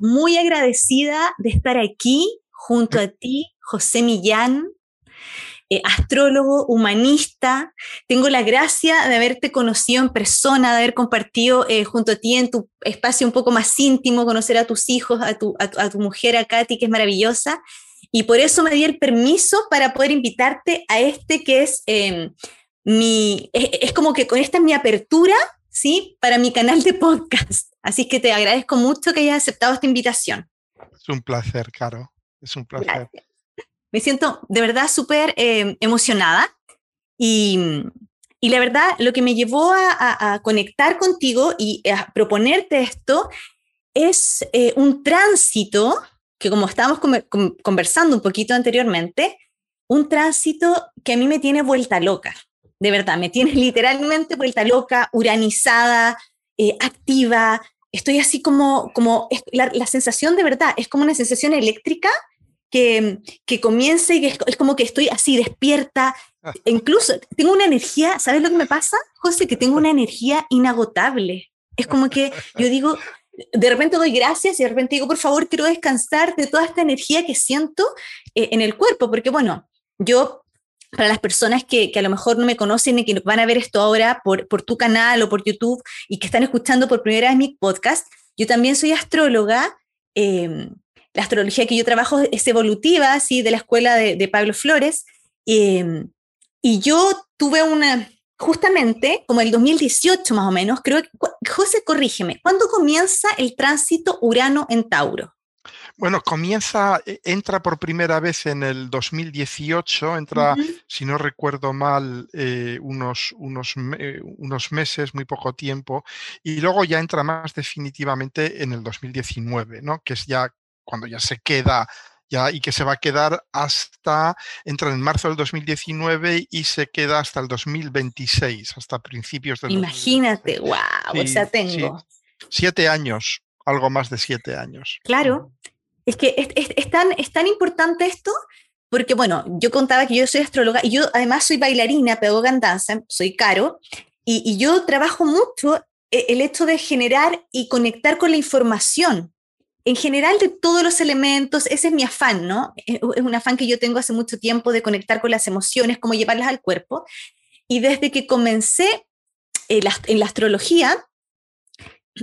muy agradecida de estar aquí junto a ti, José Millán, eh, astrólogo, humanista. Tengo la gracia de haberte conocido en persona, de haber compartido eh, junto a ti en tu espacio un poco más íntimo, conocer a tus hijos, a tu, a, tu mujer, a Katy, que es maravillosa. Y por eso me di el permiso para poder invitarte a este que es em, mi, es, es, como que con esta es mi apertura, ¿sí? Para mi canal de podcast. Así que te agradezco mucho que hayas aceptado esta invitación. Es un placer, Caro. Es un placer me siento de verdad súper eh, emocionada y, y, la verdad lo que me llevó a, conectar contigo y a proponerte esto es eh, un tránsito que como estábamos conversando un poquito anteriormente, un tránsito que a mí me tiene vuelta loca, de verdad, me tiene literalmente vuelta loca, uranizada, eh, activa, estoy así como, como la, la, sensación de verdad, es como una sensación eléctrica que, que comience y es, es, como que estoy así despierta. Ah. Incluso tengo una energía, ¿sabes lo que me pasa, José? Que tengo una energía inagotable. Es como que yo digo, de repente doy gracias y de repente digo, por favor, quiero descansar de toda esta energía que siento eh, en el cuerpo, porque bueno, yo, para las personas que, a lo mejor no me conocen y que van a ver esto ahora por, tu canal o por YouTube y que están escuchando por primera vez mi podcast, yo también soy astróloga. Eh, la astrología que yo trabajo es evolutiva, así de la escuela de, Pablo Flores. Em, y yo tuve una, justamente como el 2018 más o menos, creo que, José, corrígeme, ¿cuándo comienza el tránsito Urano en Tauro? Bueno, comienza, e, entra por primera vez en el 2018, entra, si no recuerdo mal, eh, unos, unos, unos meses, muy poco tiempo, y luego ya entra más definitivamente en el 2019, ¿no? que es ya cuando ya se queda ya, y que se va a quedar hasta, entra en marzo del 2019 y se queda hasta el 2026, hasta principios del Imagínate, wow, o sea, tengo. Siete años, algo más de siete años. Claro, es que es, es, tan, es tan importante esto porque, bueno, yo contaba que yo soy astróloga y yo además soy bailarina, pedagoga en danza, soy caro, y, y yo trabajo mucho eh, el hecho de generar y conectar con la información en general de todos los elementos, ese es mi afán, ¿no? Es un afán que yo tengo hace mucho tiempo de conectar con las emociones, cómo llevarlas al cuerpo. Y desde que comencé en la, astrología,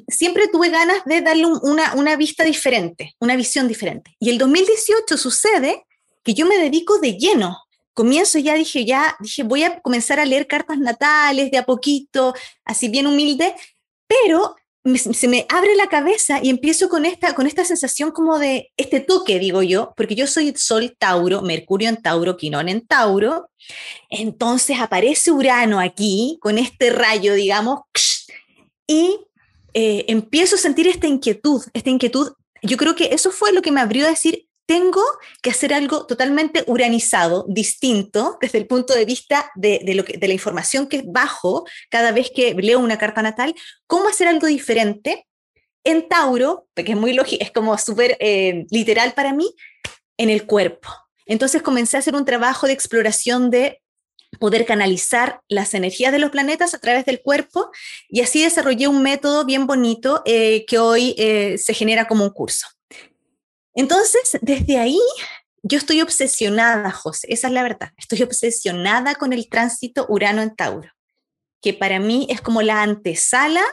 siempre tuve ganas de darle una, una vista diferente, una visión diferente. Y el 2018 sucede que yo me dedico de lleno. Comienzo ya, dije, ya, dije, voy a comenzar a leer cartas natales de a poquito, así bien humilde, pero se me abre la cabeza y empiezo con esta, con esta sensación como de este toque, digo yo, porque yo soy Sol Tauro, Mercurio en Tauro, Quinón en Tauro, entonces aparece Urano aquí con este rayo, digamos, y eh, empiezo a sentir esta inquietud, esta inquietud. Yo creo que eso fue lo que me abrió a decir, tengo que hacer algo totalmente uranizado, distinto, desde el punto de vista de, lo que, de la información que bajo cada vez que leo una carta natal, cómo hacer algo diferente en Tauro, que es muy lógico, es como súper eh, literal para mí, en el cuerpo. Entonces comencé a hacer un trabajo de exploración de poder canalizar las energías de los planetas a través del cuerpo y así desarrollé un método bien bonito eh, que hoy eh, se genera como un curso. Entonces, desde ahí, yo estoy obsesionada, José, esa es la verdad, estoy obsesionada con el tránsito Urano en Tauro, que para mí es como la antesala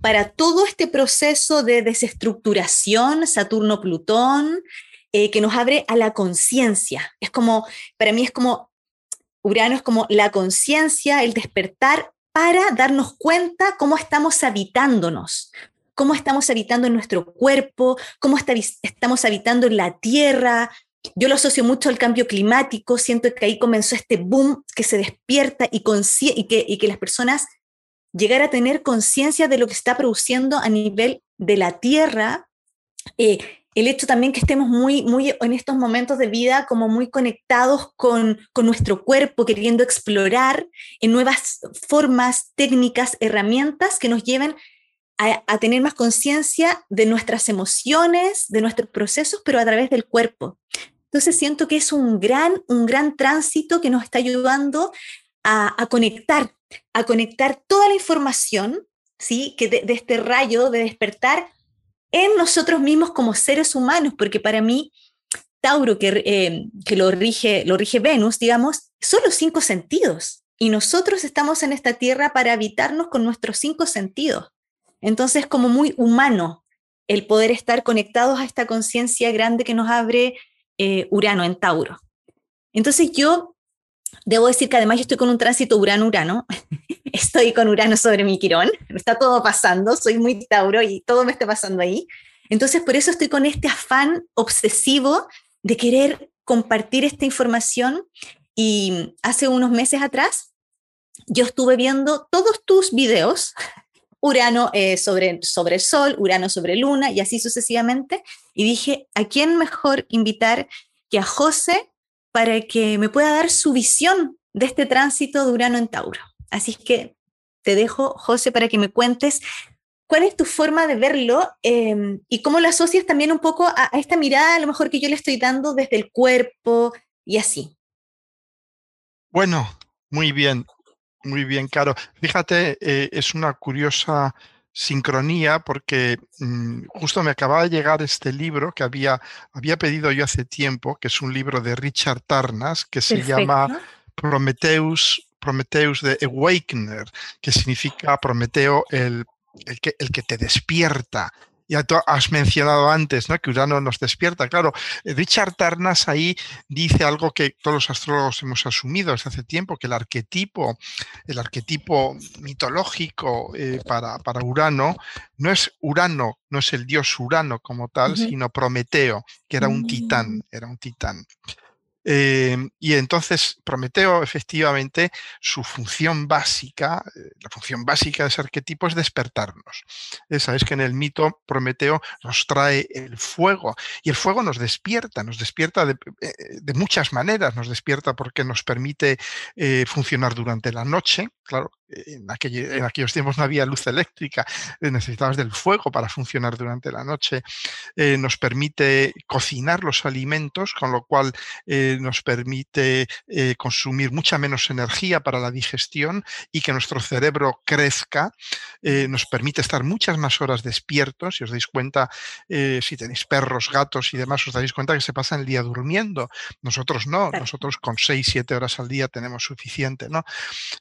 para todo este proceso de desestructuración, Saturno-Plutón, eh, que nos abre a la conciencia. Es como, para mí es como, Urano es como la conciencia, el despertar para darnos cuenta cómo estamos habitándonos, cómo estamos habitando en nuestro cuerpo, cómo estamos habitando en la tierra. Yo lo asocio mucho al cambio climático, siento que ahí comenzó este boom que se despierta y, que las personas llegar a tener conciencia de lo que está produciendo a nivel de la tierra. Eh, el hecho también que estemos muy, muy en estos momentos de vida como muy conectados con, con nuestro cuerpo, queriendo explorar en nuevas formas, técnicas, herramientas que nos lleven a, tener más conciencia de nuestras emociones, de nuestros procesos, pero a través del cuerpo. Entonces siento que es un gran, un gran tránsito que nos está ayudando a, conectar, a conectar toda la información, ¿sí? Que de, este rayo de despertar en nosotros mismos como seres humanos, porque para mí, Tauro, que, eh, que lo, rige, lo rige Venus, digamos, son los cinco sentidos. Y nosotros estamos en esta tierra para habitarnos con nuestros cinco sentidos. Entonces, como muy humano el poder estar conectados a esta conciencia grande que nos abre eh, Urano en Tauro. Entonces yo debo decir que además yo estoy con un tránsito Urano-Urano, estoy con Urano sobre mi Quirón, está todo pasando, soy muy Tauro y todo me está pasando ahí. Entonces por eso estoy con este afán obsesivo de querer compartir esta información y hace unos meses atrás yo estuve viendo todos tus videos Urano eh, sobre, sobre el Sol, Urano sobre Luna y así sucesivamente. Y dije, ¿a quién mejor invitar que a José para que me pueda dar su visión de este tránsito de Urano en Tauro? Así que te dejo, José, para que me cuentes cuál es tu forma de verlo em, y cómo lo asocias también un poco a, esta mirada a lo mejor que yo le estoy dando desde el cuerpo y así. Bueno, muy bien. Muy bien, Caro. Fíjate, eh, es una curiosa sincronía porque mm, justo me acababa de llegar este libro que había, había pedido yo hace tiempo, que es un libro de Richard Tarnas, que se llama Prometheus, Prometheus de Awakener, que significa Prometeo el, el, que, el que te despierta, ya tú has mencionado antes, ¿no? Que Urano nos despierta. Claro, Richard Tarnas ahí dice algo que todos los astrólogos hemos asumido desde hace tiempo, que el arquetipo, el arquetipo mitológico eh, para, para, Urano no es Urano, no es el dios Urano como tal, sino Prometeo, que era un titán, mm. era un titán. Em, y entonces Prometeo, efectivamente, su función básica, eh, la función básica de ese arquetipo es despertarnos. Eh, Sabéis que en el mito Prometeo nos trae el fuego y el fuego nos despierta, nos despierta de, eh, muchas maneras, nos despierta porque nos permite funcionar durante la noche, claro, en, aquellos tiempos no había luz eléctrica, necesitabas del fuego para funcionar durante la noche, nos permite cocinar los alimentos, con lo cual nos permite eh, consumir mucha menos energía para la digestión y que nuestro cerebro crezca, eh, nos permite estar muchas más horas despiertos. Si os dais cuenta, eh, si tenéis perros, gatos y demás, os dais cuenta que se pasan el día durmiendo. Nosotros no, nosotros con 6, 7 horas al día tenemos suficiente. ¿no?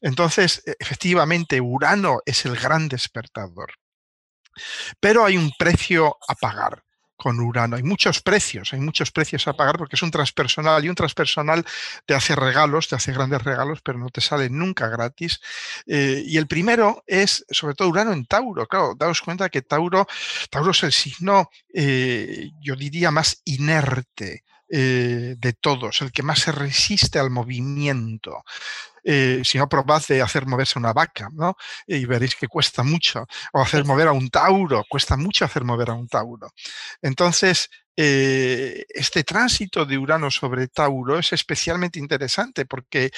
Entonces, e, efectivamente, Urano es el gran despertador. Pero hay un precio a pagar con Urano. Hay muchos precios, hay muchos precios a pagar porque es un transpersonal y un transpersonal te hace regalos, te hace grandes regalos, pero no te sale nunca gratis. Eh, y el primero es, sobre todo, Urano en Tauro. Claro, daos cuenta que Tauro, Tauro es el signo, eh, yo diría, más inerte. Eh, de todos, el que más se resiste al movimiento. Eh, si no probad de hacer moverse una vaca, ¿no? Y veréis que cuesta mucho. O hacer mover a un tauro, cuesta mucho hacer mover a un tauro. Entonces, eh, este tránsito de Urano sobre Tauro es especialmente interesante porque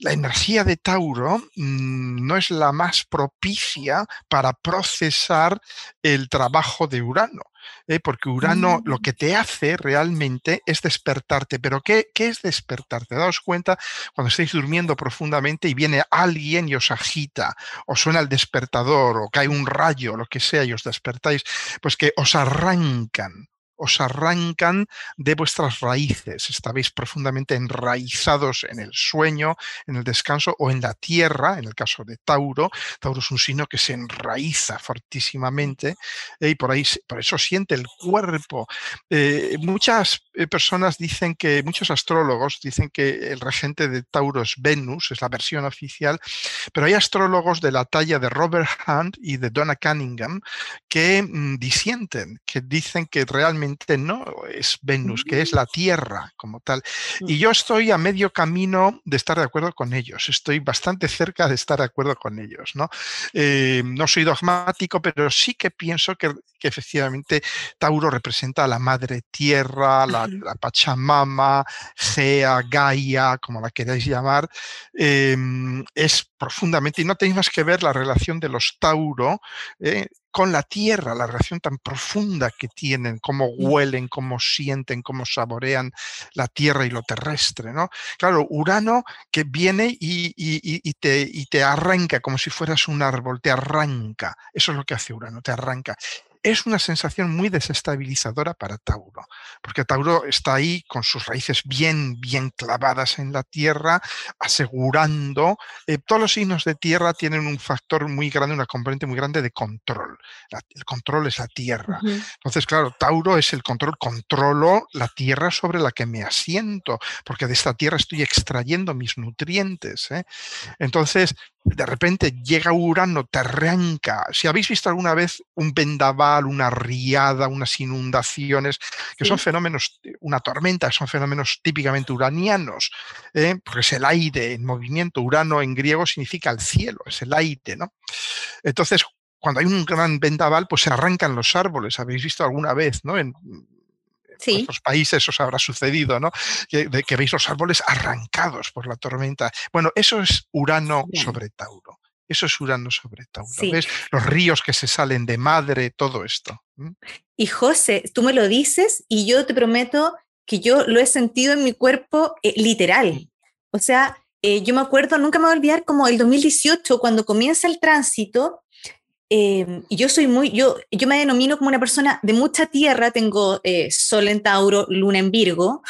la energía de Tauro mm, no es la más propicia para procesar el trabajo de Urano. ¿Eh? porque Urano lo mm. que te hace realmente es despertarte. Pero ¿qué, ¿qué, es despertarte? Daos cuenta cuando estáis durmiendo profundamente y viene alguien y os agita, o suena el despertador, o cae un rayo, lo que sea, y os despertáis, pues que os arrancan os arrancan de vuestras raíces, estabais profundamente enraizados en el sueño, en el descanso o en la tierra, en el caso de Tauro. Tauro es un signo que se enraiza fortísimamente eh, y por, ahí, por eso siente el cuerpo. Eh, muchas eh, personas dicen que, muchos astrólogos dicen que el regente de Tauro es Venus, es la versión oficial, pero hay astrólogos de la talla de Robert Hunt y de Donna Cunningham que mm, disienten, que dicen que realmente no es Venus, que es la Tierra como tal. Y mm. yo estoy a medio camino de estar de acuerdo con ellos, estoy bastante cerca de estar de acuerdo con ellos. No, eh, no soy dogmático, pero sí que pienso que, efectivamente Tauro representa a la Madre Tierra, la, Pachamama, Gea, Gaia, como la queráis llamar. Em, es profundamente, y no tenéis más que ver la relación de los Tauro. Eh, con la tierra, la relación tan profunda que tienen, cómo huelen, cómo sienten, cómo saborean la tierra y lo terrestre, ¿no? Claro, Urano que viene y, te, y te arranca como si fueras un árbol, te arranca. Eso es lo que hace Urano, te arranca. Es una sensación muy desestabilizadora para Tauro, porque Tauro está ahí con sus raíces bien, bien clavadas en la tierra, asegurando, eh, todos los signos de tierra tienen un factor muy grande, una componente muy grande de control. el control es la tierra. Entonces, claro, Tauro es el control, controlo la tierra sobre la que me asiento, porque de esta tierra estoy extrayendo mis nutrientes. ¿eh? Entonces, de repente llega Urano, te arranca. Si habéis visto alguna vez un vendaval, una riada, unas inundaciones, que son fenómenos, una tormenta, son fenómenos típicamente uranianos, ¿eh? porque es el aire en movimiento. Urano en griego significa el cielo, es el aire, ¿no? Entonces, cuando hay un gran vendaval, pues se arrancan los árboles. Habéis visto alguna vez, ¿no? En, en otros países os habrá sucedido, ¿no? Que, veis los árboles arrancados por la tormenta. Bueno, eso es Urano sobre Tauro. Eso es Urano sobre Tauro. ¿Ves? Los ríos que se salen de madre, todo esto. Y José, tú me lo dices y yo te prometo que yo lo he sentido en mi cuerpo eh, literal. O sea, eh, yo me acuerdo, nunca me voy a olvidar, como el 2018, cuando comienza el tránsito, y yo soy muy, yo, yo me denomino como una persona de mucha tierra, tengo eh, Sol en Tauro, Luna en Virgo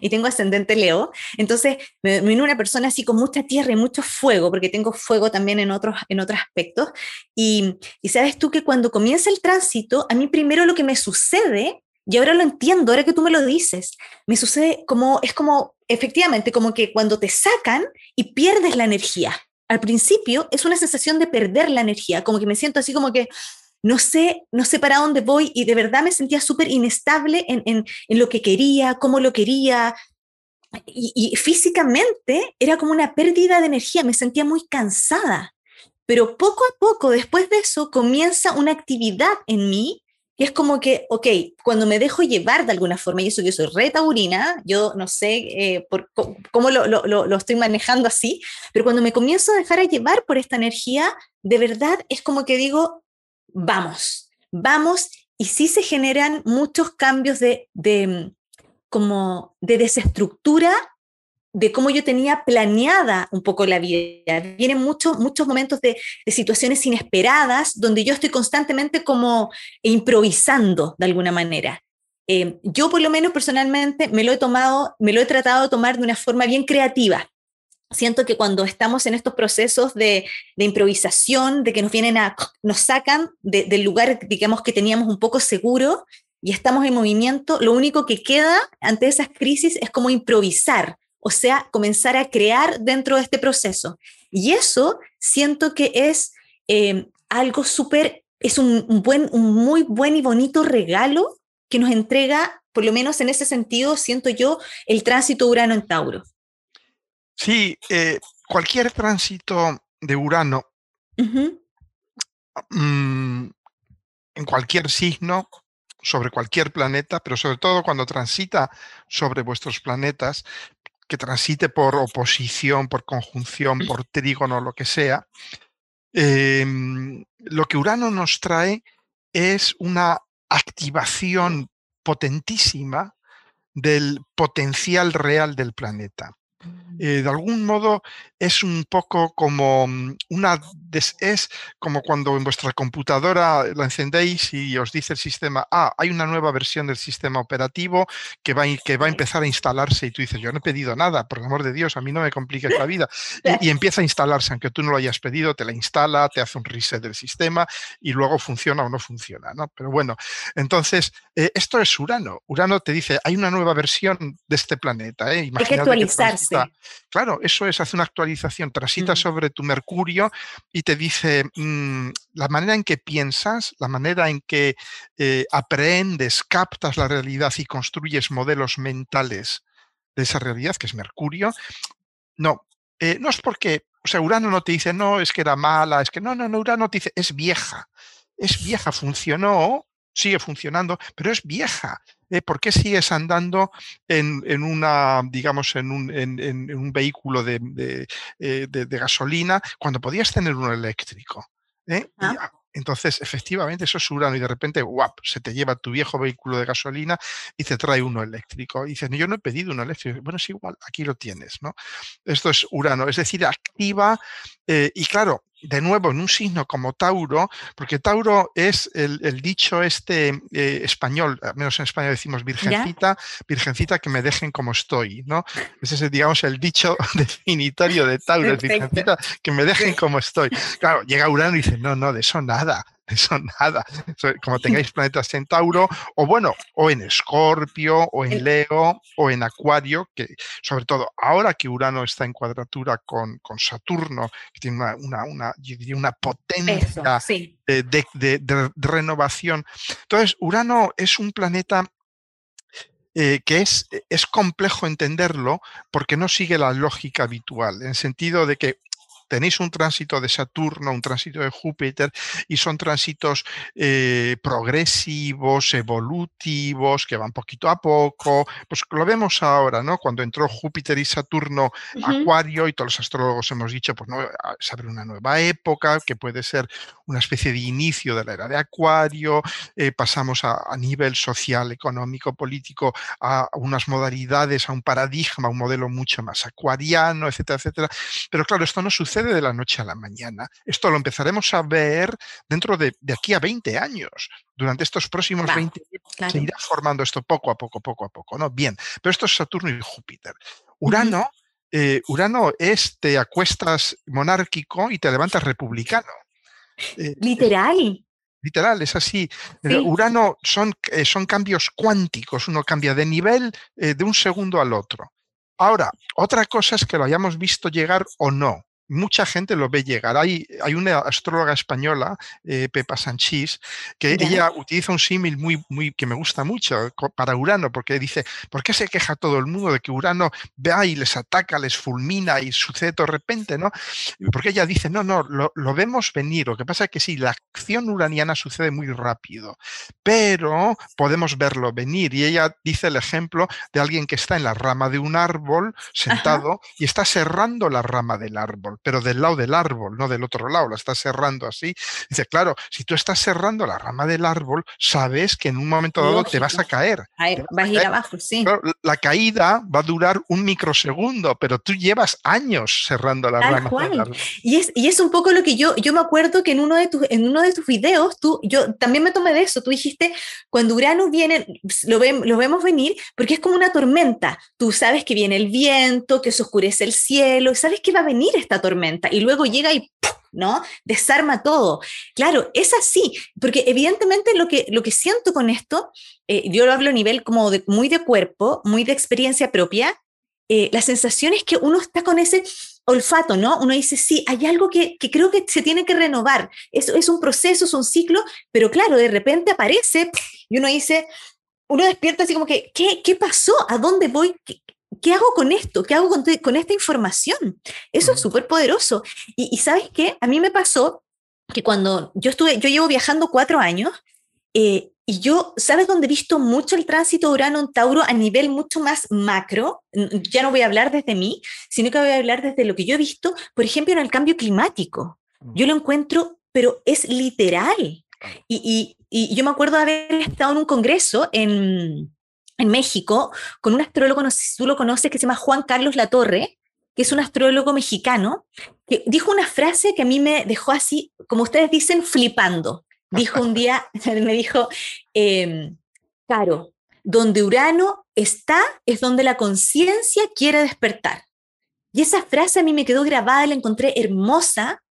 y tengo ascendente Leo, entonces me denomino una persona así con mucha tierra y mucho fuego, porque tengo fuego también en otros, en otros aspectos. Y, y sabes tú que cuando comienza el tránsito, a mí primero lo que me sucede, y ahora lo entiendo, ahora que tú me lo dices, me sucede como, es como, efectivamente, como que cuando te sacan y pierdes la energía al principio es una sensación de perder la energía, como que me siento así como que no sé, no sé para dónde voy y de verdad me sentía súper inestable en, lo que quería, cómo lo quería. Y, físicamente era como una pérdida de energía, me sentía muy cansada. Pero poco a poco, después de eso, comienza una actividad en mí y es como que, ok, cuando me dejo llevar de alguna forma, y eso yo soy re taurina, yo no sé eh, por, cómo lo, lo, lo, estoy manejando así, pero cuando me comienzo a dejar a llevar por esta energía, de verdad es como que digo, vamos, vamos, y sí se generan muchos cambios de, de como de desestructura de cómo yo tenía planeada un poco la vida. Vienen muchos, muchos momentos de, situaciones inesperadas donde yo estoy constantemente como improvisando de alguna manera. Eh, yo por lo menos personalmente me lo he tomado, me lo he tratado de tomar de una forma bien creativa. Siento que cuando estamos en estos procesos de, improvisación, de que nos vienen a, nos sacan del lugar, digamos, que teníamos un poco seguro y estamos en movimiento, lo único que queda ante esas crisis es como improvisar, o sea, comenzar a crear dentro de este proceso. Y eso siento que es eh, algo súper, es un, buen, un muy buen y bonito regalo que nos entrega, por lo menos en ese sentido, siento yo, el tránsito Urano en Tauro. Sí, eh, cualquier tránsito de Urano mm, en cualquier signo, sobre cualquier planeta, pero sobre todo cuando transita sobre vuestros planetas, que transite por oposición, por conjunción, por trígono, lo que sea, em, lo que Urano nos trae es una activación potentísima del potencial real del planeta. Eh, de algún modo es un poco como mm, una es como cuando en vuestra computadora la encendéis y os dice el sistema, ah, hay una nueva versión del sistema operativo que va, que va a empezar a instalarse y tú dices, yo no he pedido nada, por el amor de Dios, a mí no me compliques la vida. Y, empieza a instalarse, aunque tú no lo hayas pedido, te la instala, te hace un reset del sistema y luego funciona o no funciona, ¿no? Pero bueno, entonces, eh, esto es Urano. Urano te dice, hay una nueva versión de este planeta. ¿eh? hay que actualizarse. claro, eso es, hace una actualización, transita sobre tu Mercurio y te dice mm, la manera en que piensas, la manera en que eh, aprendes, captas la realidad y construyes modelos mentales de esa realidad, que es Mercurio. No, eh, no es porque, o sea, Urano no te dice, no, es que era mala, es que no, no, no, Urano te dice, es vieja, es vieja, funcionó, sigue funcionando, pero es vieja. ¿Eh? ¿Por qué sigues andando en, una, digamos, en un, vehículo de, eh, gasolina cuando podías tener uno eléctrico? ¿eh? entonces, efectivamente, eso es Urano y de repente, guap, se te lleva tu viejo vehículo de gasolina y te trae uno eléctrico. Y dices, yo no he pedido uno eléctrico. Bueno, es igual, aquí lo tienes, ¿no? Esto es Urano, es decir, activa y claro, de nuevo en un signo como Tauro, porque Tauro es el, dicho este eh, español, al menos en España decimos virgencita, virgencita que me dejen como estoy, ¿no? Ese es, digamos, el dicho definitorio de Tauro, virgencita que me dejen como estoy. Claro, llega Urano y dice, no, no, de eso nada eso nada. Como tengáis planetas en Tauro, o bueno, o en Escorpio, o en Leo, o en Acuario, que sobre todo ahora que Urano está en cuadratura con, con Saturno, que tiene una, una, una, potencia de, renovación. Entonces, Urano es un planeta eh, que es, es complejo entenderlo porque no sigue la lógica habitual, en el sentido de que tenéis un tránsito de Saturno, un tránsito de Júpiter, y son tránsitos eh, progresivos, evolutivos, que van poquito a poco. Pues lo vemos ahora, ¿no? Cuando entró Júpiter y Saturno Acuario, y todos los astrólogos hemos dicho, pues no, se abre una nueva época, que puede ser una especie de inicio de la era de Acuario, eh, pasamos a, a, nivel social, económico, político, a unas modalidades, a un paradigma, un modelo mucho más acuariano, etcétera, etcétera. Pero claro, esto no sucede de la noche a la mañana. Esto lo empezaremos a ver dentro de, aquí a 20 años. Durante estos próximos 20 años se irá formando esto poco a poco, poco a poco, ¿no? Bien, pero esto es Saturno y Júpiter. Urano, eh, Urano es te acuestas monárquico y te levantas republicano. Eh, Literal. Literal, es así. Urano son, eh, son cambios cuánticos, uno cambia de nivel de un segundo al otro. Ahora, otra cosa es que lo hayamos visto llegar o no mucha gente lo ve llegar. Hay, hay una astróloga española, eh, Pepa Sanchís, que ella utiliza un símil muy, muy, que me gusta mucho para Urano, porque dice, ¿por qué se queja todo el mundo de que Urano vea y les ataca, les fulmina y sucede de repente? ¿no? Porque ella dice, no, no, lo, lo vemos venir. Lo que pasa es que sí, la acción uraniana sucede muy rápido, pero podemos verlo venir. Y ella dice el ejemplo de alguien que está en la rama de un árbol sentado y está cerrando la rama del árbol pero del lado del árbol, no del otro lado, la estás cerrando así. Dice, claro, si tú estás cerrando la rama del árbol, sabes que en un momento dado te vas a caer. vas a ir abajo, sí. la caída va a durar un microsegundo, pero tú llevas años cerrando la rama del árbol. Y es, y es un poco lo que yo, yo me acuerdo que en uno de tus, en uno de tus videos, tú, yo también me tomé de eso, tú dijiste, cuando Urano viene, lo, lo vemos venir, porque es como una tormenta. Tú sabes que viene el viento, que se oscurece el cielo, y sabes que va a venir esta tormenta y luego llega y ¿no? Desarma todo. Claro, es así, porque evidentemente lo que, lo que siento con esto, eh, yo lo hablo a nivel como muy de cuerpo, muy de experiencia propia, eh, la sensación es que uno está con ese olfato, ¿no? Uno dice, sí, hay algo que, que creo que se tiene que renovar. Es, es un proceso, es un ciclo, pero claro, de repente aparece y uno dice, uno despierta así como que, ¿qué, qué pasó? ¿A dónde voy? ¿Qué hago con esto? ¿Qué hago con, esta información? Eso es súper poderoso. Y, sabes qué? A mí me pasó que cuando yo estuve, yo llevo viajando cuatro años, eh, y yo, ¿sabes dónde he visto mucho el tránsito Urano en Tauro a nivel mucho más macro? Ya no voy a hablar desde mí, sino que voy a hablar desde lo que yo he visto, por ejemplo, en el cambio climático. Mm. Yo lo encuentro, pero es literal. Y, y yo me acuerdo de haber estado en un congreso en, en México con un astrólogo, no sé si tú lo conoces, que se llama Juan Carlos Latorre, que es un astrólogo mexicano, que dijo una frase que a mí me dejó así, como ustedes dicen, flipando. Dijo un día, me dijo, eh, Caro, donde Urano está es donde la conciencia quiere despertar. Y esa frase a mí me quedó grabada, la encontré hermosa,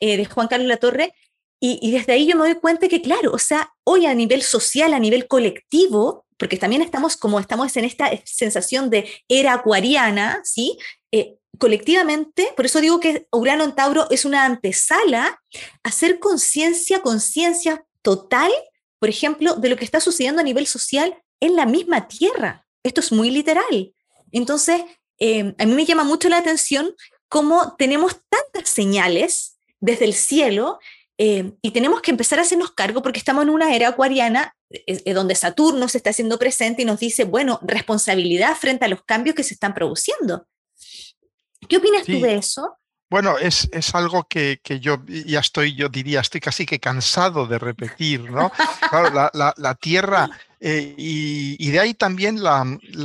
eh, de Juan Carlos Latorre, y, y desde ahí yo me doy cuenta que, claro, o sea, hoy a nivel social, a nivel colectivo, porque también estamos como estamos en esta sensación de era acuariana, ¿sí? Eh, colectivamente, por eso digo que Urano en Tauro es una antesala hacer conciencia, conciencia total, por ejemplo, de lo que está sucediendo a nivel social en la misma Tierra. Esto es muy literal. Entonces, eh, a mí me llama mucho la atención cómo tenemos tantas señales desde el cielo eh, y tenemos que empezar a hacernos cargo porque estamos en una era acuariana eh, donde Saturno se está haciendo presente y nos dice, bueno, responsabilidad frente a los cambios que se están produciendo. ¿Qué opinas tú de eso? Bueno, es, es algo que, que, yo ya estoy, yo diría, estoy casi que cansado de repetir, ¿no? Claro, la, la, Tierra, Eh, y, de ahí también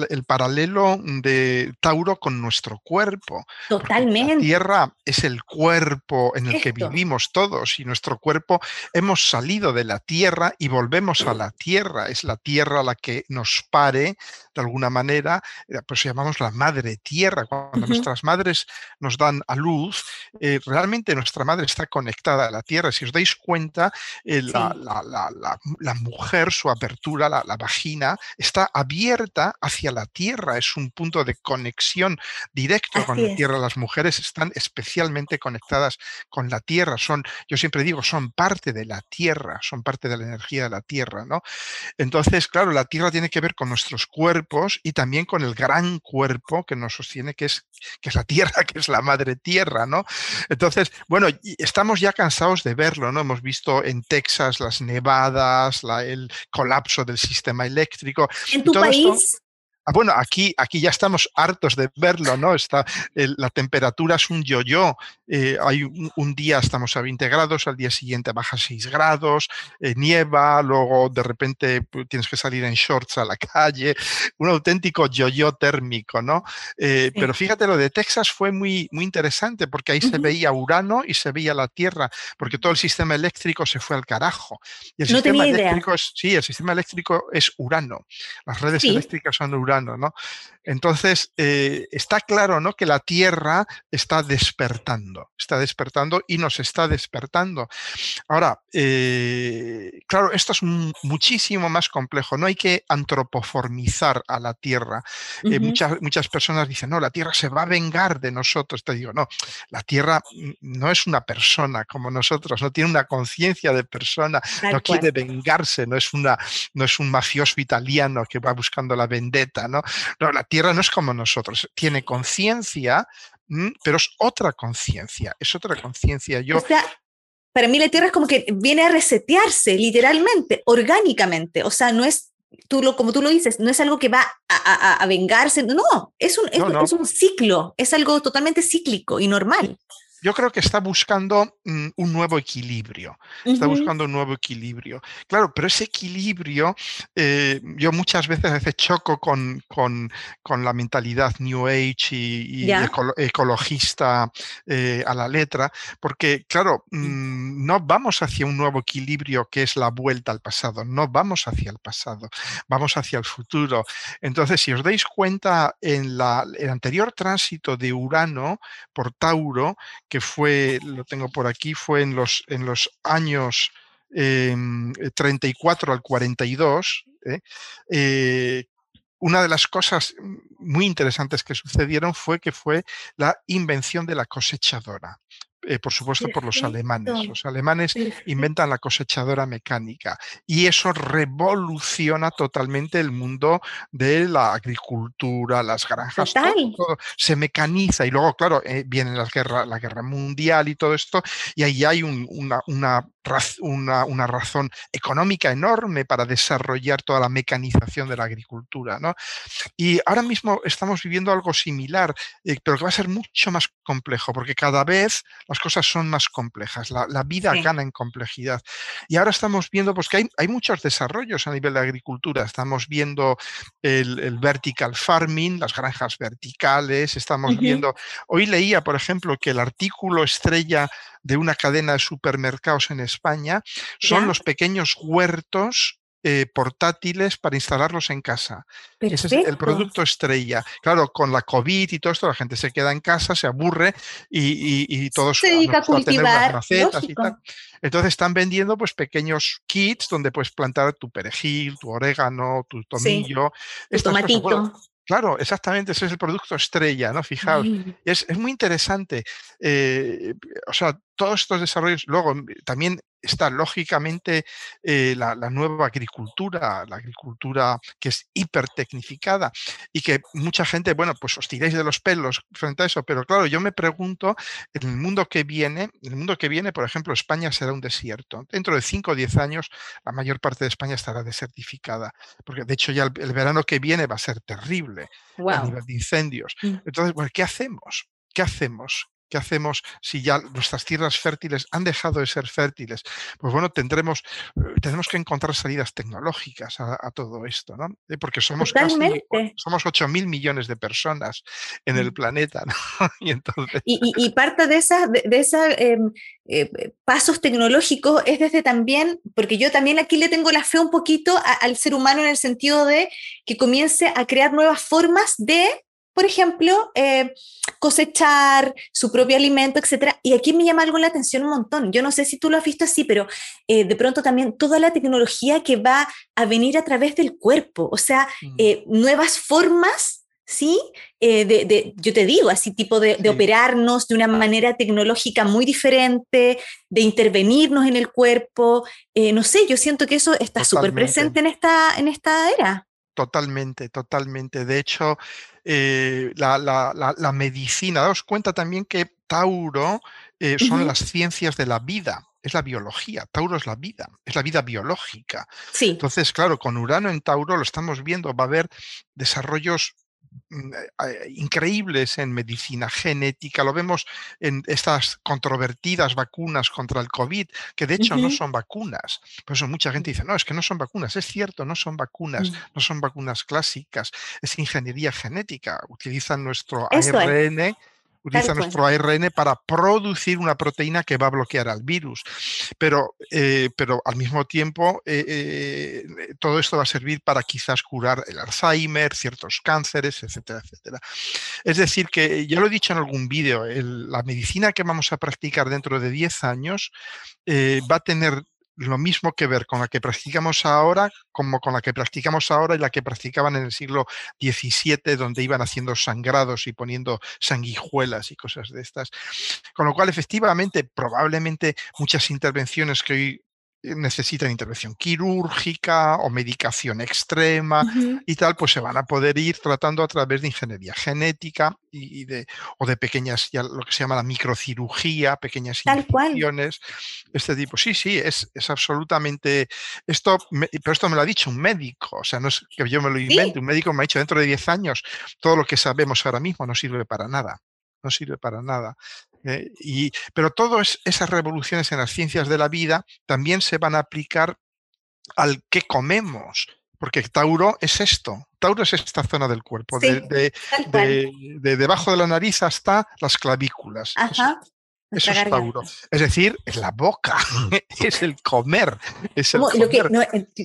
el paralelo de Tauro con nuestro cuerpo. Totalmente. La Tierra es el cuerpo en el que vivimos todos y nuestro cuerpo hemos salido de la Tierra y volvemos a la Tierra. Es la Tierra la que nos pare de alguna manera, pues llamamos la madre Tierra. Cuando nuestras madres nos dan a luz, eh, realmente nuestra madre está conectada a la Tierra. Si os dais cuenta, la, la, mujer, su apertura, la, la vagina está abierta hacia la tierra, es un punto de conexión directo con la tierra. Las mujeres están especialmente conectadas con la tierra, son, yo siempre digo, son parte de la tierra, son parte de la energía de la tierra, ¿no? Entonces, claro, la tierra tiene que ver con nuestros cuerpos y también con el gran cuerpo que nos sostiene, que es, que es la tierra, que es la madre tierra, ¿no? Entonces, bueno, estamos ya cansados de verlo, ¿no? Hemos visto en Texas las nevadas, el colapso del sistema eléctrico. ¿En tu país? Ah, bueno, aquí, aquí ya estamos hartos de verlo, ¿no? Está, la temperatura es un yo-yo. Eh, hay un, día estamos a 20 grados, al día siguiente baja 6 grados, eh, nieva, luego de repente pues, tienes que salir en shorts a la calle. Un auténtico yo-yo térmico, ¿no? Eh, pero fíjate, lo de Texas fue muy, muy interesante porque ahí se veía Urano y se veía la Tierra, porque todo el sistema eléctrico se fue al carajo. Y el no sistema tenía eléctrico es, sí, el sistema eléctrico es Urano. Las redes eléctricas son Urano. ¿No? Entonces, eh, está claro ¿no? que la Tierra está despertando, está despertando y nos está despertando. Ahora, eh, claro, esto es muchísimo más complejo, no hay que antropoformizar a la Tierra. Eh, muchas, muchas personas dicen, no, la Tierra se va a vengar de nosotros. Te digo, no, la Tierra no es una persona como nosotros, no tiene una conciencia de persona, no quiere vengarse, no es, una, no es un mafioso italiano que va buscando la vendetta, ¿no? la Tierra no es como nosotros, tiene conciencia, mm, pero es otra conciencia, es otra conciencia. Yo, o sea, para mí la Tierra es como que viene a resetearse, literalmente, orgánicamente. O sea, no es, tú lo, como tú lo dices, no es algo que va a, vengarse, no, es un, es un ciclo, es algo totalmente cíclico y normal yo creo que está buscando mm, un nuevo equilibrio. Está buscando un nuevo equilibrio. Claro, pero ese equilibrio, eh, yo muchas veces, veces choco con, con, con, la mentalidad New Age y, ecologista eh, a la letra, porque, claro, mm, no vamos hacia un nuevo equilibrio que es la vuelta al pasado, no vamos hacia el pasado, vamos hacia el futuro. Entonces, si os dais cuenta, en la, el anterior tránsito de Urano por Tauro, que fue, lo tengo por aquí, fue en los, en los años 34 em, al 42. ¿eh? Eh, una de las cosas muy interesantes que sucedieron fue que fue la invención de la cosechadora. Eh, por supuesto por los alemanes. Los alemanes inventan la cosechadora mecánica y eso revoluciona totalmente el mundo de la agricultura, las granjas, todo, se mecaniza y luego, claro, eh, viene la guerra, la guerra mundial y todo esto y ahí hay una, una una, una, razón económica enorme para desarrollar toda la mecanización de la agricultura. ¿no? Y ahora mismo estamos viviendo algo similar, eh, pero que va a ser mucho más complejo, porque cada vez las cosas son más complejas, la, la vida gana en complejidad. Y ahora estamos viendo pues, que hay, hay, muchos desarrollos a nivel de agricultura, estamos viendo el, el vertical farming, las granjas verticales, estamos viendo, hoy leía, por ejemplo, que el artículo estrella de una cadena de supermercados en España son los pequeños huertos eh, portátiles para instalarlos en casa. Ese es el producto estrella. Claro, con la COVID y todo esto, la gente se queda en casa, se aburre y, y, todos se dedica a cultivar. Entonces están vendiendo pues pequeños kits donde puedes plantar tu perejil, tu orégano, tu tomillo. tu tomatito. Claro, exactamente, ese es el producto estrella, ¿no? Fijaos, es, es, muy interesante. Eh, o sea, todos estos desarrollos, luego mm, también está lógicamente eh, la, nueva agricultura, la agricultura que es hipertecnificada y que mucha gente, bueno, pues os tiráis de los pelos frente a eso, pero claro, yo me pregunto, en el mundo que viene, en el mundo que viene, por ejemplo, España será un desierto. Dentro de 5 o 10 años, la mayor parte de España estará desertificada, porque de hecho ya el, verano que viene va a ser terrible a nivel de incendios. Mm. Entonces, bueno, ¿qué hacemos? ¿Qué hacemos? ¿Qué hacemos si ya nuestras tierras fértiles han dejado de ser fértiles? Pues bueno, tendremos, eh, tenemos que encontrar salidas tecnológicas a, todo esto, ¿no? Eh, porque somos casi, somos 8 mil millones de personas en el mm. planeta, ¿no? Y, entonces... y, parte de esos de, esa, em, eh, pasos tecnológicos es desde también, porque yo también aquí le tengo la fe un poquito al ser humano en el sentido de que comience a crear nuevas formas de por ejemplo, eh, cosechar su propio alimento, etcétera. Y aquí me llama algo la atención un montón. Yo no sé si tú lo has visto así, pero eh, de pronto también toda la tecnología que va a venir a través del cuerpo, o sea, mm. eh, nuevas formas, ¿sí? de, yo te digo, así tipo de, operarnos de una manera tecnológica muy diferente, de intervenirnos en el cuerpo. no sé, yo siento que eso está súper presente en esta, en esta era. Totalmente, totalmente. De hecho, eh, la, medicina, daos cuenta también que Tauro eh, son las ciencias de la vida, es la biología. Tauro es la vida, es la vida biológica. Sí. Entonces, claro, con Urano en Tauro lo estamos viendo, va a haber desarrollos increíbles en medicina genética, lo vemos en estas controvertidas vacunas contra el COVID, que de hecho no son vacunas. Por eso mucha gente dice, no, es que no son vacunas. Es cierto, no son vacunas, mm. no son vacunas clásicas, es ingeniería genética. Utilizan nuestro ARN utiliza nuestro ARN para producir una proteína que va a bloquear al virus. Pero, eh, pero al mismo tiempo, eh, eh, todo esto va a servir para quizás curar el Alzheimer, ciertos cánceres, etcétera, etcétera. Es decir, que ya lo he dicho en algún vídeo, la medicina que vamos a practicar dentro de 10 años va a tener lo mismo que ver con la que practicamos ahora como con la que practicamos ahora y la que practicaban en el siglo XVII, donde iban haciendo sangrados y poniendo sanguijuelas y cosas de estas. Con lo cual, efectivamente, probablemente muchas intervenciones que hoy necesitan intervención quirúrgica o medicación extrema y tal, pues se van a poder ir tratando a través de ingeniería genética y, de, o de pequeñas, ya lo que se llama la microcirugía, pequeñas intervenciones, este tipo. Sí, sí, es, es absolutamente, esto, pero esto me lo ha dicho un médico, o sea, no es que yo me lo invente, un médico me ha dicho dentro de 10 años todo lo que sabemos ahora mismo no sirve para nada no sirve para nada. Eh, y, pero todas esas revoluciones en las ciencias de la vida también se van a aplicar al que comemos, porque Tauro es esto. Tauro es esta zona del cuerpo, de, debajo de la nariz hasta las clavículas. Eso, es Tauro. Es decir, es la boca, es el comer. Es el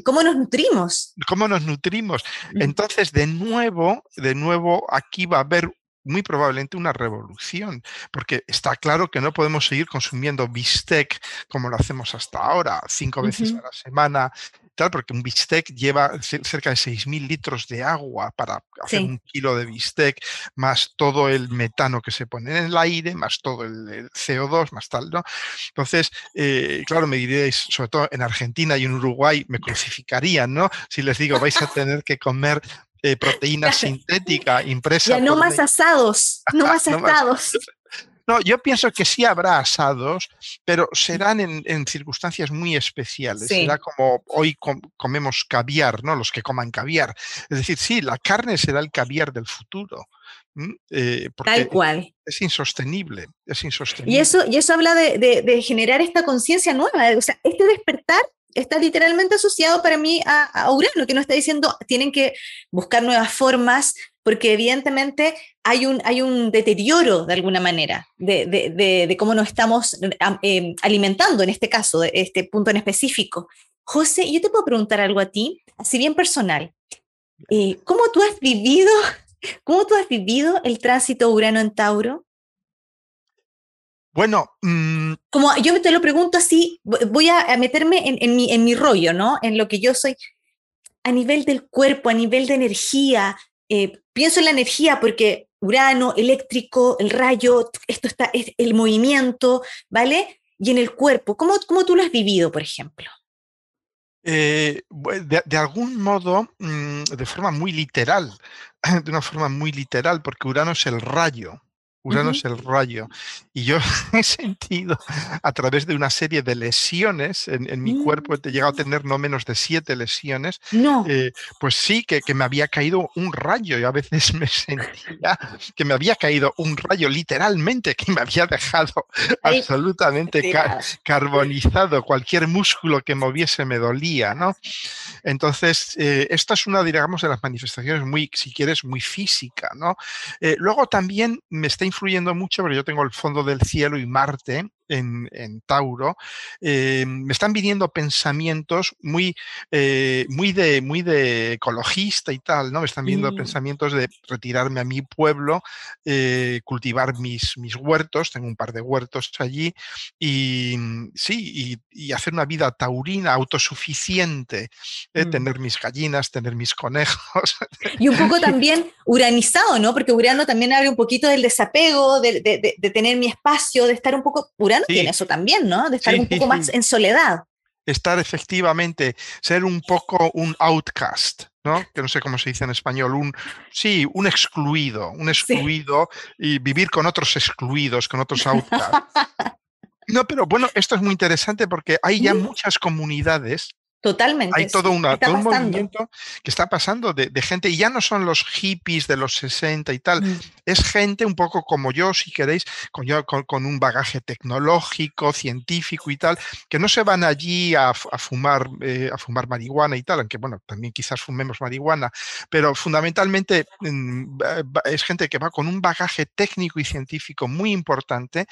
¿Cómo nos nutrimos? ¿Cómo nos nutrimos? Mm. Entonces, de nuevo, de nuevo, aquí va a haber muy probablemente una revolución, porque está claro que no podemos seguir consumiendo bistec como lo hacemos hasta ahora, cinco veces a la semana, tal, porque un bistec lleva cerca de 6.000 litros de agua para hacer un kilo de bistec, más todo el metano que se pone en el aire, más todo el, CO2, más tal, ¿no? Entonces, eh, claro, me diréis, sobre todo en Argentina y en Uruguay, me crucificarían, ¿no? Si les digo, vais a tener que comer proteína sintética impresa. Ya no más asados, no más asados. No, yo pienso que sí habrá asados, pero serán en, circunstancias muy especiales. Será como hoy comemos caviar, ¿no? Los que coman caviar. Es decir, sí, la carne será el caviar del futuro. Eh, Tal cual. Es insostenible, es insostenible. Y eso, y eso habla de, de generar esta conciencia nueva. O sea, este despertar está literalmente asociado para mí a, Urano, que nos está diciendo tienen que buscar nuevas formas, porque evidentemente hay un, hay un deterioro de alguna manera de, cómo nos estamos em, alimentando en este caso, de este punto en específico. José, yo te puedo preguntar algo a ti, así bien personal. Eh, ¿Cómo tú has vivido, cómo tú has vivido el tránsito Urano en Tauro? Bueno, mm, como yo te lo pregunto así, voy a meterme en, mi, rollo, ¿no? En lo que yo soy a nivel del cuerpo, a nivel de energía. Eh, pienso en la energía porque Urano, eléctrico, el rayo, esto está, es el movimiento, ¿vale? Y en el cuerpo, ¿cómo, cómo tú lo has vivido, por ejemplo? Eh, de, algún modo, mm, de forma muy literal, de una forma muy literal, porque Urano es el rayo, Urano es el rayo. Y yo he sentido a través de una serie de lesiones en, mi cuerpo, he llegado a tener no menos de siete lesiones. No. Eh, pues sí, que, me había caído un rayo. Y a veces me sentía que me había caído un rayo, literalmente, que me había dejado absolutamente carbonizado. Cualquier músculo que moviese me dolía, ¿no? Entonces, eh, esta es una, digamos, de las manifestaciones muy, si quieres, muy física, ¿no? Eh, luego también me está influyendo mucho, pero yo tengo el fondo del cielo y Marte en, Tauro, eh, me están viniendo pensamientos muy, eh, muy, de, muy de ecologista y tal, ¿no? Me están viniendo pensamientos de retirarme a mi pueblo, eh, cultivar mis, mis huertos, tengo un par de huertos allí, y sí, y, hacer una vida taurina, autosuficiente, mm. tener mis gallinas, tener mis conejos. Y un poco también uranizado, ¿no? Porque Urano también habla un poquito del desapego, de, de, tener mi espacio, de estar un poco tiene eso también, ¿no? De estar un poco más en soledad. Estar efectivamente, ser un poco un outcast, ¿no? Que no sé cómo se dice en español, un sí, un excluido, un excluido y vivir con otros excluidos, con otros outcasts. No, pero bueno, esto es muy interesante porque hay ya muchas comunidades Totalmente. Hay todo, un movimiento que está pasando de, gente, y ya no son los hippies de los 60 y tal, mm. es gente un poco como yo, si queréis, con, con, un bagaje tecnológico, científico y tal, que no se van allí a, fumar, eh, a fumar marihuana y tal, aunque bueno, también quizás fumemos marihuana, pero fundamentalmente mm, es gente que va con un bagaje técnico y científico muy importante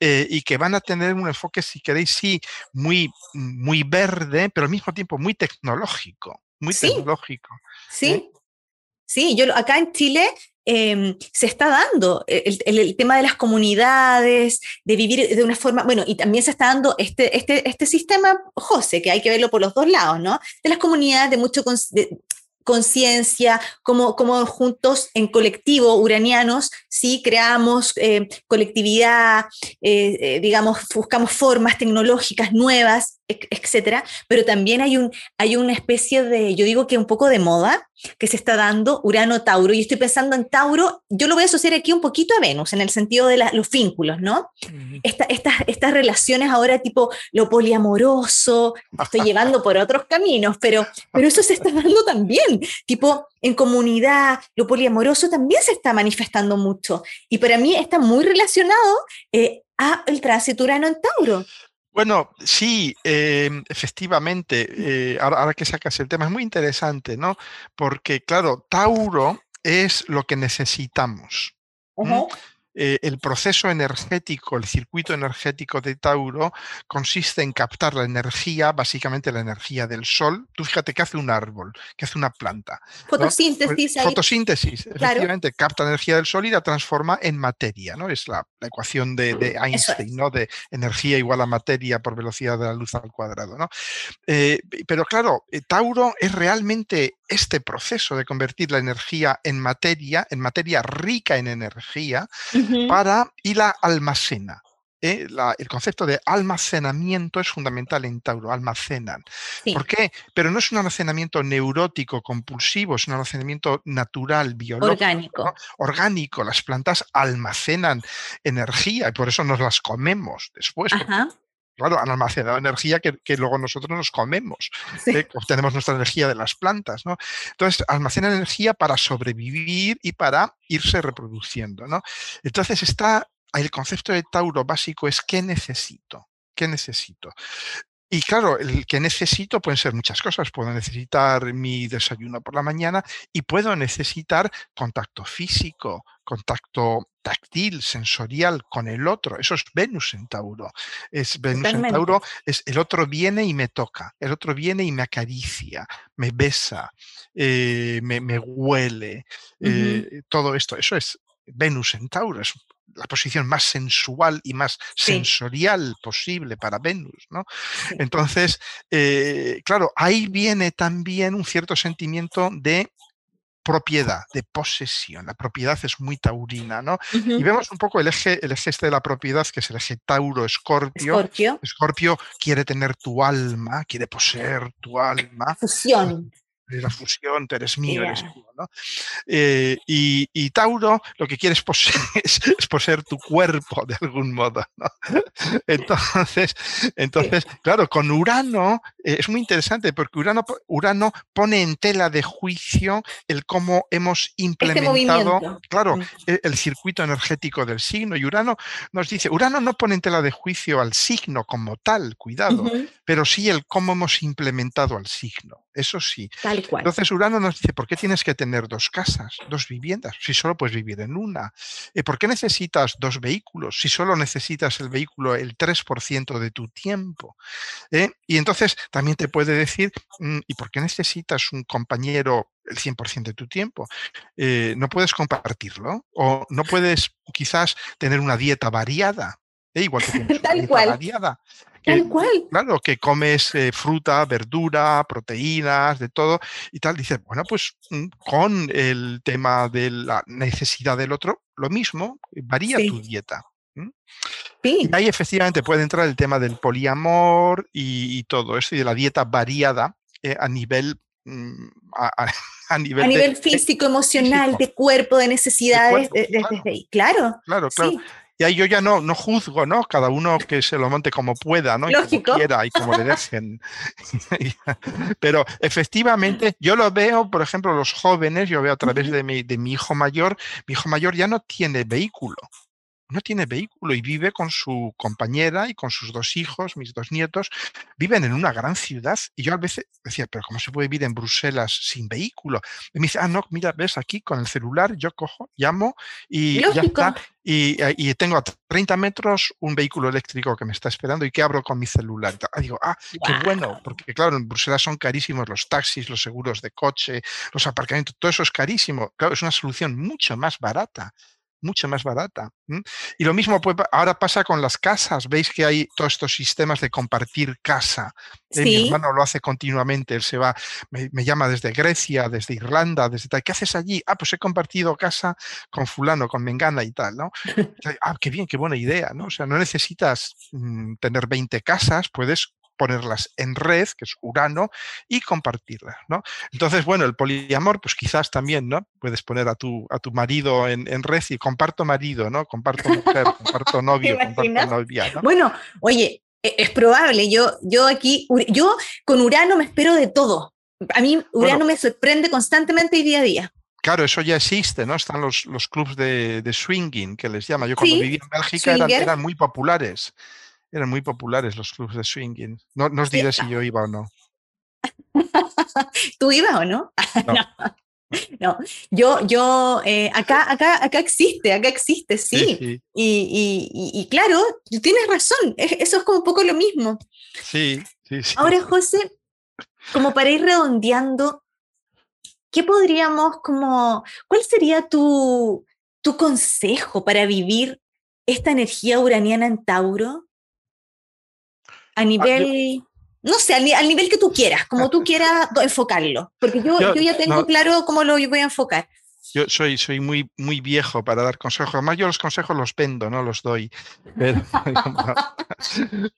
eh, y que van a tener un enfoque, si queréis, sí, muy, muy verde, pero al mismo tiempo muy tecnológico, muy tecnológico. Sí, ¿eh? sí, yo acá en Chile em, se está dando el, tema de las comunidades, de vivir de una forma, bueno, y también se está dando este, este, este sistema, José, que hay que verlo por los dos lados, ¿no? De las comunidades de mucho, conciencia, como, como juntos en colectivo uranianos, sí creamos eh, colectividad, eh, digamos, buscamos formas tecnológicas nuevas etcétera, pero también hay, un, hay una especie de, yo digo que un poco de moda que se está dando Urano-Tauro, y estoy pensando en Tauro, yo lo voy a asociar aquí un poquito a Venus, en el sentido de los vínculos, ¿no? estas, estas relaciones ahora tipo lo poliamoroso, estoy llevando por otros caminos, pero, pero eso se está dando también, tipo en comunidad, lo poliamoroso también se está manifestando mucho, y para mí está muy relacionado eh, a el tránsito Urano en Tauro. Bueno, sí, em, efectivamente, eh, ahora, que sacas el tema, es muy interesante, ¿no? Porque, claro, Tauro es lo que necesitamos. Eh, el proceso energético, el circuito energético de Tauro consiste en captar la energía, básicamente la energía del sol. Tú fíjate que hace un árbol, que hace una planta. Fotosíntesis. Fotosíntesis, efectivamente, capta energía del sol y la transforma en materia, ¿no? Es la, ecuación de, Einstein, ¿no? De energía igual a materia por velocidad de la luz al cuadrado, ¿no? Eh, pero claro, eh, Tauro es realmente este proceso de convertir la energía en materia, en materia rica en energía, para y la almacena. ¿eh? el concepto de almacenamiento es fundamental en Tauro, almacenan. ¿Por qué? Pero no es un almacenamiento neurótico, compulsivo, es un almacenamiento natural, biológico. Orgánico. Orgánico. Las plantas almacenan energía y por eso nos las comemos después claro, han almacenado energía que, luego nosotros nos comemos, ¿eh? obtenemos nuestra energía de las plantas, ¿no? Entonces, almacenan energía para sobrevivir y para irse reproduciendo, ¿no? Entonces, está, el concepto de Tauro básico es ¿qué necesito? ¿Qué necesito? Y claro, el que necesito pueden ser muchas cosas. Puedo necesitar mi desayuno por la mañana y puedo necesitar contacto físico, contacto táctil, sensorial con el otro. Eso es Venus en Tauro. Es Venus en Tauro, es el otro viene y me toca, el otro viene y me acaricia, me besa, eh, me, huele, eh, todo esto. Eso es Venus en Tauro, es la posición más sensual y más sensorial posible para Venus, ¿no? Entonces, eh, claro, ahí viene también un cierto sentimiento de propiedad, de posesión. La propiedad es muy taurina, ¿no? Y vemos un poco el eje, el eje este de la propiedad, que es el eje Tauro-Escorpio. Escorpio quiere tener tu alma, quiere poseer tu alma. Fusión. la fusión, tú eres mío, eres mío, ¿no? Eh, y, Tauro lo que quiere es poseer, tu cuerpo de algún modo, ¿no? Entonces, entonces claro, con Urano eh, es muy interesante porque Urano, Urano pone en tela de juicio el cómo hemos este implementado, claro, mm. e, el, circuito energético del signo. Y Urano nos dice, Urano no pone en tela de juicio al signo como tal, cuidado, pero sí el cómo hemos implementado al signo. Eso sí. Tal cual. Entonces Urano nos dice, ¿por qué tienes que tener dos casas, dos viviendas, si solo puedes vivir en una? Eh, ¿Por qué necesitas dos vehículos, si solo necesitas el vehículo el 3% de tu tiempo? ¿Eh? Y entonces también te puede decir, mm, ¿y por qué necesitas un compañero el 100% de tu tiempo? Eh, no puedes compartirlo o no puedes quizás tener una dieta variada. Igual que tienes una dieta variada Tal cual. Claro, que comes eh, fruta, verdura, proteínas, de todo y tal. Dices, bueno, pues mm, con el tema de la necesidad del otro, lo mismo, varía tu dieta. Sí. Y ahí efectivamente puede entrar el tema del poliamor y, todo eso, y de la dieta variada eh, a nivel mm, a, nivel, a nivel físico, emocional, de cuerpo, de necesidades, claro. Claro, claro. Y ahí yo ya no, no juzgo, ¿no? Cada uno que se lo monte como pueda, ¿no? Y como quiera y como le dejen. Pero efectivamente, yo lo veo, por ejemplo, los jóvenes, yo veo a través de mi, de mi hijo mayor, mi hijo mayor ya no tiene vehículo no tiene vehículo y vive con su compañera y con sus dos hijos, mis dos nietos, viven en una gran ciudad. Y yo a veces decía, pero ¿cómo se puede vivir en Bruselas sin vehículo? Y me dice, ah, no, mira, ves aquí con el celular, yo cojo, llamo y ya está. Y, y, tengo a 30 metros un vehículo eléctrico que me está esperando y que abro con mi celular. Y digo, ah, qué bueno, porque claro, en Bruselas son carísimos los taxis, los seguros de coche, los aparcamientos, todo eso es carísimo. Claro, es una solución mucho más barata mucho más barata. Y lo mismo ahora pasa con las casas. Veis que hay todos estos sistemas de compartir casa. Eh, mi hermano lo hace continuamente. Él se va, me, llama desde Grecia, desde Irlanda, desde tal. ¿Qué haces allí? Ah, pues he compartido casa con fulano, con Mengana y tal, ¿no? ah, qué bien, qué buena idea, ¿no? O sea, no necesitas mm, tener 20 casas, puedes ponerlas en red, que es Urano, y compartirlas, ¿no? Entonces, bueno, el poliamor, pues quizás también, ¿no? Puedes poner a tu, a tu marido en, red y comparto marido, ¿no? Comparto mujer, comparto novio, comparto novia, ¿no? Bueno, oye, e, es probable, yo, yo aquí, yo con Urano me espero de todo. A mí Urano me sorprende constantemente y día a día. Claro, eso ya existe, ¿no? Están los, los clubs de, swinging, que les llama. Yo cuando vivía en Bélgica eran, muy populares. Eran muy populares los clubs de swinging. No, os diré si yo iba o no. ¿Tú ibas o no? No. yo, yo, eh, acá, acá, acá existe, acá existe, sí. Y, claro, tienes razón, eso es como un poco lo mismo. Sí, sí, sí. Ahora, José, como para ir redondeando, ¿qué podríamos, como, cuál sería tu, tu consejo para vivir esta energía uraniana en Tauro? A ah, nivel, no sé, al, nivel que tú quieras, como tú quieras enfocarlo, porque yo, yo, ya tengo claro cómo lo voy a enfocar. Yo soy, soy muy, muy viejo para dar consejos. Además, yo los consejos los vendo, no los doy.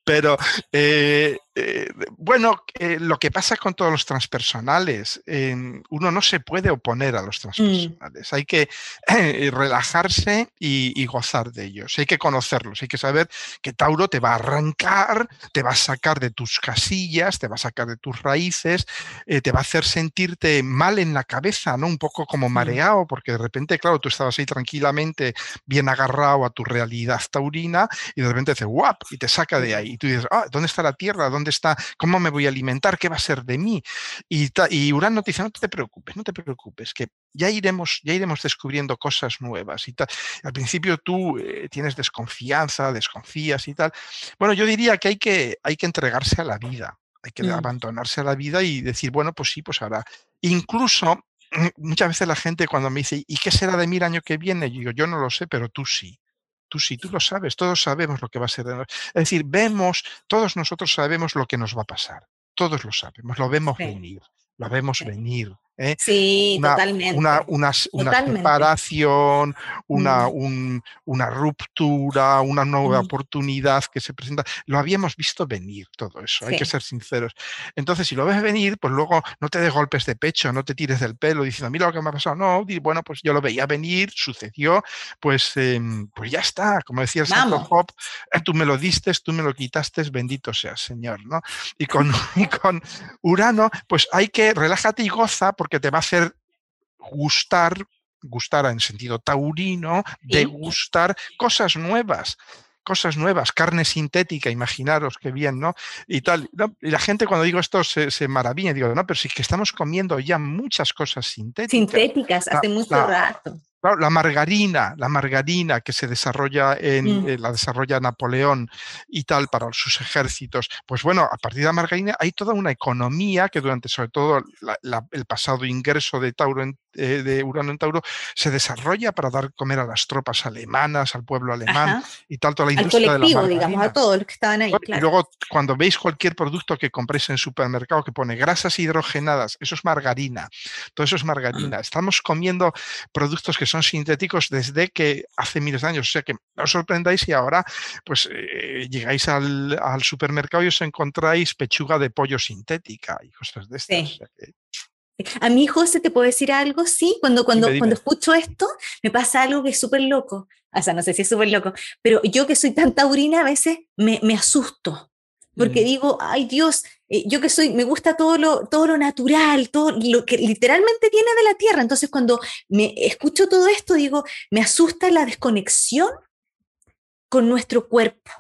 Pero, eh, eh, bueno, eh, lo que pasa con todos los transpersonales, uno no se puede oponer a los mm. transpersonales. Hay que relajarse y, gozar de ellos. Hay que conocerlos. Hay que saber que Tauro te va a arrancar, te va a sacar de tus casillas, te va a sacar de tus raíces, te va a hacer sentirte mal en la cabeza, ¿no? Un poco como mareado porque de repente, claro, tú estabas ahí tranquilamente, bien agarrado a tu realidad taurina, y de repente dice, guap, y te saca de ahí. Y tú dices, ah, ¿dónde está la Tierra? ¿Dónde está? ¿Cómo me voy a alimentar? ¿Qué va a ser de mí? Y, y Urano te dice, no te preocupes, no te preocupes, que ya iremos, ya iremos descubriendo cosas nuevas. Y Al principio tú eh, tienes desconfianza, desconfías y tal. Bueno, yo diría que hay que, hay que entregarse a la vida. Hay que mm. abandonarse a la vida y decir, bueno, pues sí, pues ahora. Incluso muchas veces la gente cuando me dice, ¿y qué será de mí el año que viene? Yo digo, yo no lo sé, pero tú sí. Tú sí, tú lo sabes, todos sabemos lo que va a ser. De es decir, vemos, todos nosotros sabemos lo que nos va a pasar. Todos lo sabemos, lo vemos venir, lo vemos venir. ¿Eh? Sí, una, totalmente. Una, una, separación, una, mm. una, ruptura, una nueva mm. oportunidad que se presenta. Lo habíamos visto venir todo eso, hay que ser sinceros. Entonces, si lo ves venir, pues luego no te des golpes de pecho, no te tires del pelo diciendo, mira lo que me ha pasado. No, bueno, pues yo lo veía venir, sucedió, pues, em, pues ya está. Como decía el Santo Job, eh, tú me lo diste, tú me lo quitaste, bendito sea Señor, ¿no? Y con, y con Urano, pues hay que relájate y goza porque te va a hacer gustar, gustar en sentido taurino, de gustar cosas nuevas cosas nuevas, carne sintética, imaginaros qué bien, ¿no? Y tal. Y la gente cuando digo esto se, se, maravilla, digo, no, pero sí que estamos comiendo ya muchas cosas sintéticas. Sintéticas, hace mucho rato la margarina, la margarina que se desarrolla en, mm. eh, la desarrolla Napoleón y tal para sus ejércitos, pues bueno, a partir de la margarina hay toda una economía que durante sobre todo el pasado ingreso de Tauro eh, de Urano en Tauro se desarrolla para dar comer a las tropas alemanas, al pueblo alemán y tal, toda la industria Al colectivo, digamos, a todos los que estaban ahí. Y luego cuando veis cualquier producto que compréis en supermercado que pone grasas hidrogenadas, eso es margarina, todo eso es margarina. Estamos comiendo productos que son sintéticos desde que hace miles de años. O sea que no os sorprendáis si ahora pues eh, llegáis al, supermercado y os encontráis pechuga de pollo sintética y cosas de estas. A mi José, ¿te puedo decir algo? Sí, cuando, cuando, cuando escucho esto, me pasa algo que es súper loco. O sea, no sé si es súper loco, pero yo que soy tan taurina, a veces me, me asusto porque digo, ay Dios, eh, yo que soy, me gusta todo lo, todo lo natural, todo lo que literalmente viene de la tierra. Entonces cuando me escucho todo esto, digo, me asusta la desconexión con nuestro cuerpo.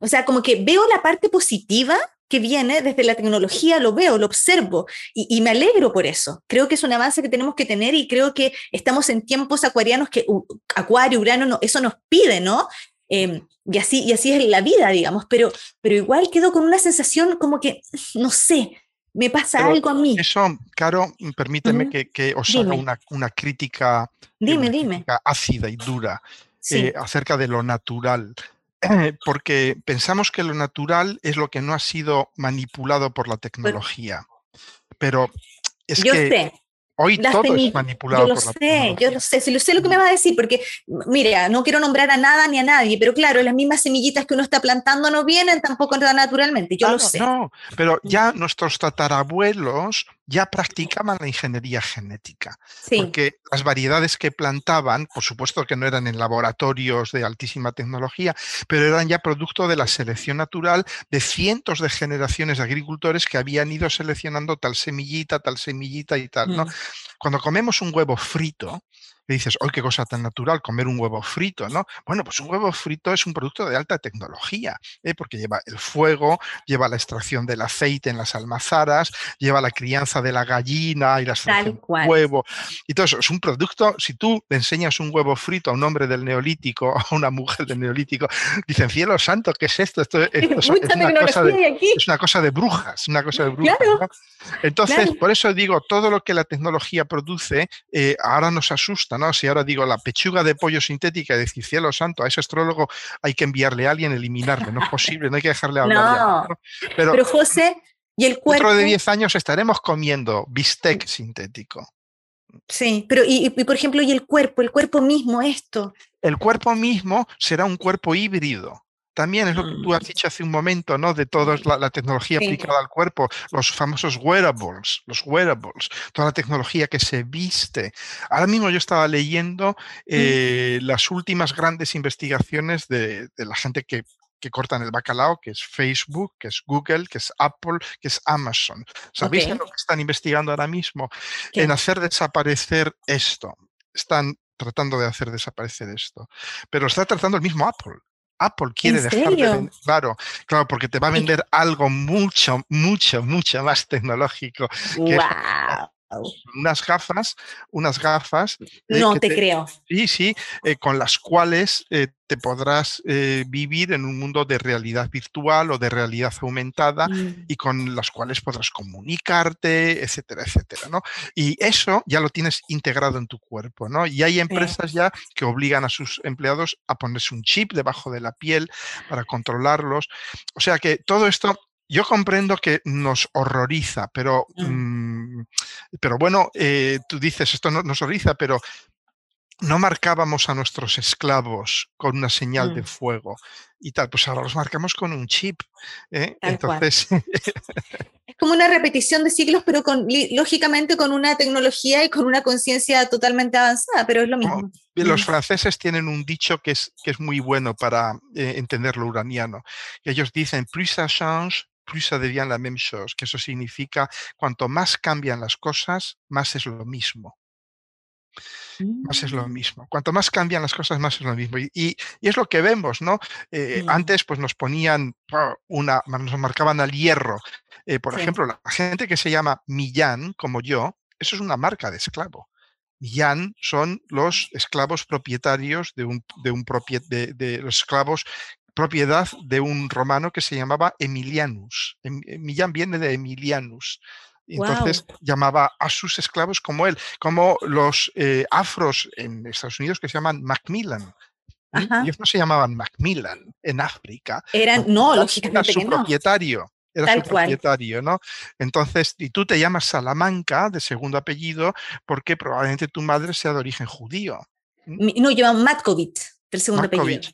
O sea, como que veo la parte positiva que viene desde la tecnología, lo veo, lo observo y, me alegro por eso. Creo que es un avance que tenemos que tener y creo que estamos en tiempos acuarianos que Acuario, Urano, eso nos pide, ¿no? Em, y, así, y así es la vida, digamos, pero, pero igual quedo con una sensación como que, no sé, me pasa algo a mí. Eso, Caro, permíteme que, que, os haga una, una, crítica, dime, dime. ácida y dura eh, acerca de lo natural. Porque pensamos que lo natural es lo que no ha sido manipulado por la tecnología. Pero es yo que sé. Hoy todo es manipulado. Yo lo sé, yo lo sé, si lo sé lo que me va a decir, porque mira, no quiero nombrar a nada ni a nadie, pero claro, las mismas semillitas que uno está plantando no vienen tampoco naturalmente, yo lo sé. No, pero ya nuestros tatarabuelos ya practicaban la ingeniería genética, porque las variedades que plantaban, por supuesto que no eran en laboratorios de altísima tecnología, pero eran ya producto de la selección natural de cientos de generaciones de agricultores que habían ido seleccionando tal semillita, tal semillita y tal, ¿no? Mm. Cuando comemos un huevo frito, dices, ¡ay, qué cosa tan natural comer un huevo frito! ¿no? Bueno, pues un huevo frito es un producto de alta tecnología, ¿eh? porque lleva el fuego, lleva la extracción del aceite en las almazaras, lleva la crianza de la gallina y la extracción del huevo. Y todo eso es un producto, si tú le enseñas un huevo frito a un hombre del neolítico, a una mujer del neolítico, dicen, cielo santo, ¿qué es esto? Esto, es, una cosa de, es, una cosa de, brujas, una cosa de brujas. Entonces, por eso digo, todo lo que la tecnología produce eh, ahora nos asusta, si ahora digo la pechuga de pollo sintética y decir, cielo santo, a ese astrólogo hay que enviarle a alguien, eliminarle, no es posible, no hay que dejarle hablar. No, Pero, José, ¿y el cuerpo? Dentro de 10 años estaremos comiendo bistec sintético. Sí, pero y, por ejemplo, ¿y el cuerpo? ¿El cuerpo mismo esto? El cuerpo mismo será un cuerpo híbrido. También es lo que tú has mm. dicho hace un momento, ¿no? De toda la, tecnología aplicada al cuerpo, los famosos wearables, los wearables, toda la tecnología que se viste. Ahora mismo yo estaba leyendo mm. eh, las últimas grandes investigaciones de, la gente que, que cortan el bacalao, que es Facebook, que es Google, que es Apple, que es Amazon. ¿Sabéis lo que están investigando ahora mismo? En hacer desaparecer esto. Están tratando de hacer desaparecer esto. Pero está tratando el mismo Apple. Apple quiere dejar de vender, claro, claro, porque te va a vender algo mucho, mucho, mucho más tecnológico. Que unas gafas, unas gafas. Eh, no te, creo. Sí, sí, eh, con las cuales eh, te podrás vivir en un mundo de realidad virtual o de realidad aumentada mm. y con las cuales podrás comunicarte, etcétera, etcétera, ¿no? Y eso ya lo tienes integrado en tu cuerpo, ¿no? Y hay empresas ya que obligan a sus empleados a ponerse un chip debajo de la piel para controlarlos. O sea que todo esto yo comprendo que nos horroriza, pero, mm. Mm, pero bueno, eh, tú dices, esto no, nos horroriza, pero no marcábamos a nuestros esclavos con una señal de mm. fuego y tal, pues ahora los marcamos con un chip. ¿eh? Entonces... es como una repetición de siglos, pero con, lógicamente con una tecnología y con una conciencia totalmente avanzada, pero es lo mismo. los franceses tienen un dicho que es, que es muy bueno para eh, entender lo uraniano. Ellos dicen, plus ça change, plus ça devient la même chose, que eso significa cuanto más cambian las cosas, más es lo mismo. Más es lo mm. mismo. Cuanto más cambian las cosas, más es lo mismo. Y, es lo que vemos, ¿no? Eh, antes, pues nos ponían una, nos marcaban al hierro. Eh, por ejemplo, la gente que se llama Millán, como yo, eso es una marca de esclavo. Millán son los esclavos propietarios de un, de, un de, los esclavos propiedad de un romano que se llamaba Emilianus. Em, Millán viene de Emilianus. Entonces llamaba a sus esclavos como él, como los eh, afros en Estados Unidos que se llaman Macmillan. Ellos no se llamaban Macmillan en África. Eran, no, lógicamente era su propietario. Era su propietario, ¿no? Entonces, y tú te llamas Salamanca de segundo apellido porque probablemente tu madre sea de origen judío. No, llevan Matkovich, del segundo apellido.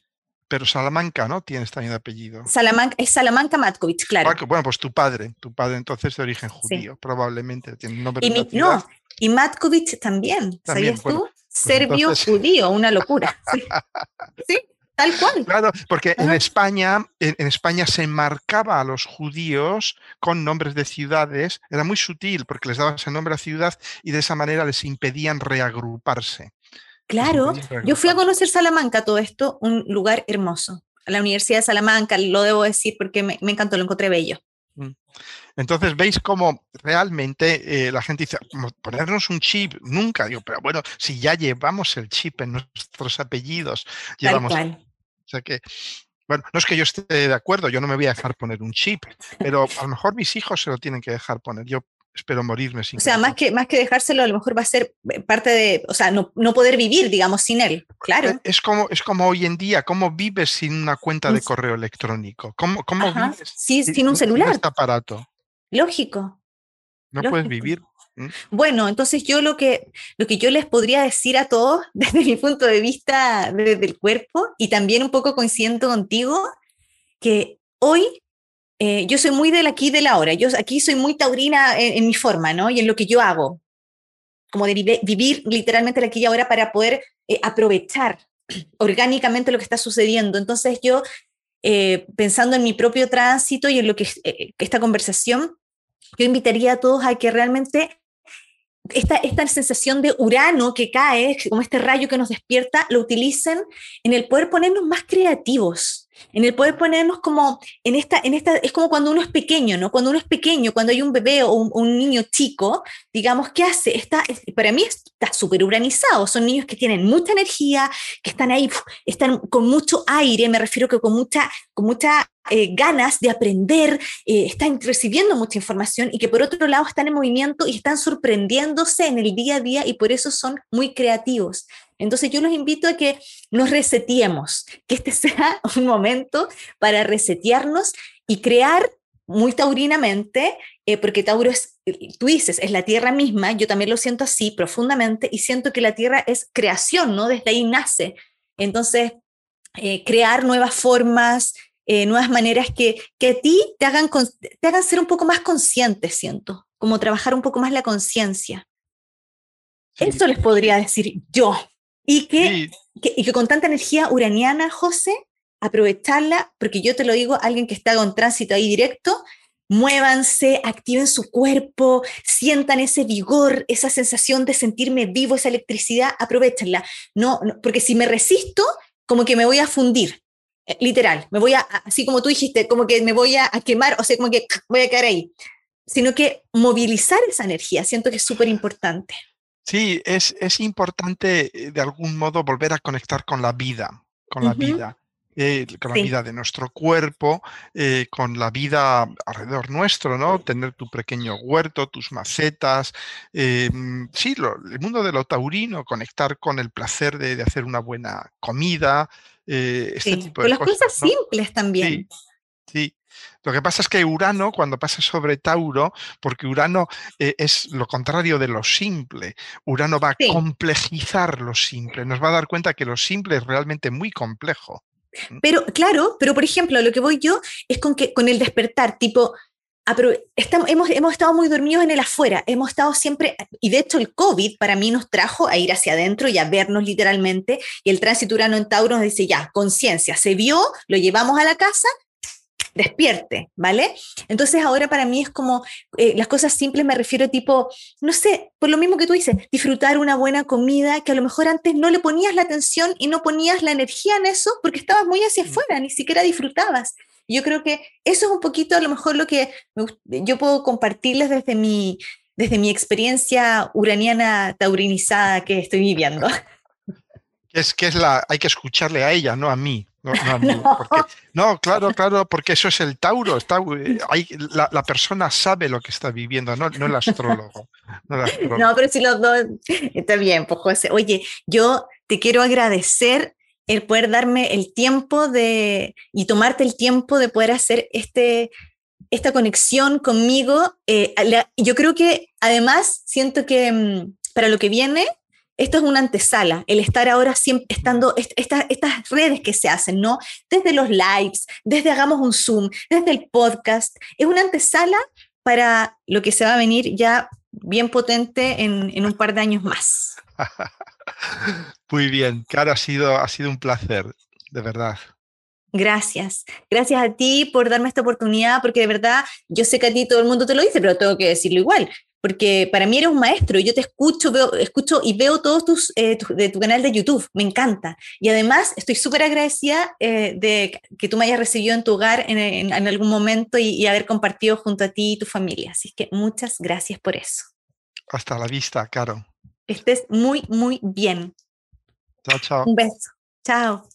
Pero Salamanca, ¿no? Tienes también apellido. Salamanca, es Salamanca Matkovich, claro. Bueno, pues tu padre, tu padre entonces de origen judío, probablemente. Tiene nombre y no, y Matkovich también, ¿sabías tú? Pues Serbio judío, una locura. Sí. Tal cual. Claro, porque en España, en, España se marcaba a los judíos con nombres de ciudades, era muy sutil porque les dabas el nombre a ciudad y de esa manera les impedían reagruparse. Claro, yo fui a conocer Salamanca, todo esto, un lugar hermoso. La Universidad de Salamanca, lo debo decir porque me, encantó, lo encontré bello. Mm. Entonces veis cómo realmente eh, la gente dice, ponernos un chip, nunca, digo, pero bueno, si ya llevamos el chip en nuestros apellidos, llevamos... O sea que, bueno, no es que yo esté de acuerdo, yo no me voy a dejar poner un chip, pero a lo mejor mis hijos se lo tienen que dejar poner. Yo espero morirme sin O sea, más que, más que dejárselo, a lo mejor va a ser eh, parte de, o sea, no, no poder vivir, digamos, sin él, claro. E, es como, es como hoy en día, ¿cómo vives sin una cuenta de correo electrónico? ¿Cómo, cómo vives sí, sin, un celular? Este aparato. Lógico. No puedes vivir. Bueno, entonces yo lo que, lo que yo les podría decir a todos desde mi punto de vista desde el cuerpo y también un poco coincido contigo, que hoy eh, yo soy muy del aquí y de la hora. Yo aquí soy muy taurina en, mi forma, ¿no? Y en lo que yo hago. Como de vivir literalmente el aquí y ahora para poder eh, aprovechar orgánicamente lo que está sucediendo. Entonces yo, eh, pensando en mi propio tránsito y en lo que esta conversación, yo invitaría a todos a que realmente esta, esta sensación de Urano que cae, como este rayo que nos despierta, lo utilicen en el poder ponernos más creativos, en el poder ponernos como en esta, en esta, es como cuando uno es pequeño, ¿no? Cuando uno es pequeño, cuando hay un bebé o un, niño chico, digamos, ¿qué hace? Está, para mí está súper urbanizado, son niños que tienen mucha energía, que están ahí, están con mucho aire, me refiero que con mucha, con mucha eh, ganas de aprender, eh, están recibiendo mucha información y que por otro lado están en movimiento y están sorprendiéndose en el día a día y por eso son muy creativos. Entonces yo los invito a que nos reseteemos, que este sea un momento para resetearnos y crear muy taurinamente, eh, porque Tauro es, tú dices, es la tierra misma, yo también lo siento así profundamente y siento que la tierra es creación, ¿no? Desde ahí nace. Entonces, eh, crear nuevas formas, eh, nuevas maneras que, que a ti te hagan, te hagan ser un poco más consciente, siento, como trabajar un poco más la conciencia. Eso les podría decir yo. Y que, y que con tanta energía uraniana, José, aprovecharla, porque yo te lo digo, alguien que está con tránsito ahí directo, muévanse, activen su cuerpo, sientan ese vigor, esa sensación de sentirme vivo, esa electricidad, aprovechenla. No, porque si me resisto, como que me voy a fundir, eh, literal, me voy a, así como tú dijiste, como que me voy a, a quemar, o sea, como que voy a quedar ahí, sino que movilizar esa energía, siento que es súper importante. Sí, es, es, importante eh, de algún modo volver a conectar con la vida, con la vida. Eh, con la vida de nuestro cuerpo, eh, con la vida alrededor nuestro, ¿no? Tener tu pequeño huerto, tus macetas, mm, sí, el mundo de lo taurino, conectar con el placer de, hacer una buena comida, este tipo de con las cosas, simples también. Sí, sí. Lo que pasa es que Urano, cuando pasa sobre Tauro, porque Urano eh, es lo contrario de lo simple, Urano va a complejizar lo simple, nos va a dar cuenta que lo simple es realmente muy complejo. ¿Mm? Pero claro, pero por ejemplo, lo que voy yo es con que con el despertar, tipo, estamos, hemos, hemos estado muy dormidos en el afuera, hemos estado siempre, y de hecho el COVID para mí nos trajo a ir hacia adentro y a vernos literalmente, y el tránsito urano en Tauro nos dice, ya, conciencia, se vio, lo llevamos a la casa, despierte, ¿vale? Entonces ahora para mí es como, eh, las cosas simples me refiero tipo, no sé, por lo mismo que tú dices, disfrutar una buena comida que a lo mejor antes no le ponías la atención y no ponías la energía en eso porque estabas muy hacia afuera, ni siquiera disfrutabas. Yo creo que eso es un poquito a lo mejor lo que yo puedo compartirles desde mi, desde mi experiencia uraniana taurinizada que estoy viviendo. Es que es la, hay que escucharle a ella, no a mí. No, no, claro, claro, porque eso es el Tauro. Está, hay, la, persona sabe lo que está viviendo, no, no el astrólogo. No, pero si los dos. Está bien, pues José. Oye, yo te quiero agradecer el poder darme el tiempo de y tomarte el tiempo de poder hacer este, esta conexión conmigo. Eh, yo creo que además siento que mm, para lo que viene, esto es una antesala, el estar ahora siempre estando, estas redes que se hacen, ¿no? Desde los lives, desde hagamos un Zoom, desde el podcast, es una antesala para lo que se va a venir ya bien potente en, en un par de años más. Muy bien, claro, ha sido, ha sido un placer, de verdad. Gracias. Gracias a ti por darme esta oportunidad, porque de verdad yo sé que a ti todo el mundo te lo dice, pero tengo que decirlo igual, porque para mí eres un maestro, yo te escucho, veo, escucho y veo todos tus, eh, de tu canal de YouTube, me encanta. Y además estoy súper agradecida eh, de que tú me hayas recibido en tu hogar en, algún momento y, y, haber compartido junto a ti y tu familia. Así que muchas gracias por eso. Hasta la vista, Caro estés muy, muy bien. Chao, chao. Un beso. Chao.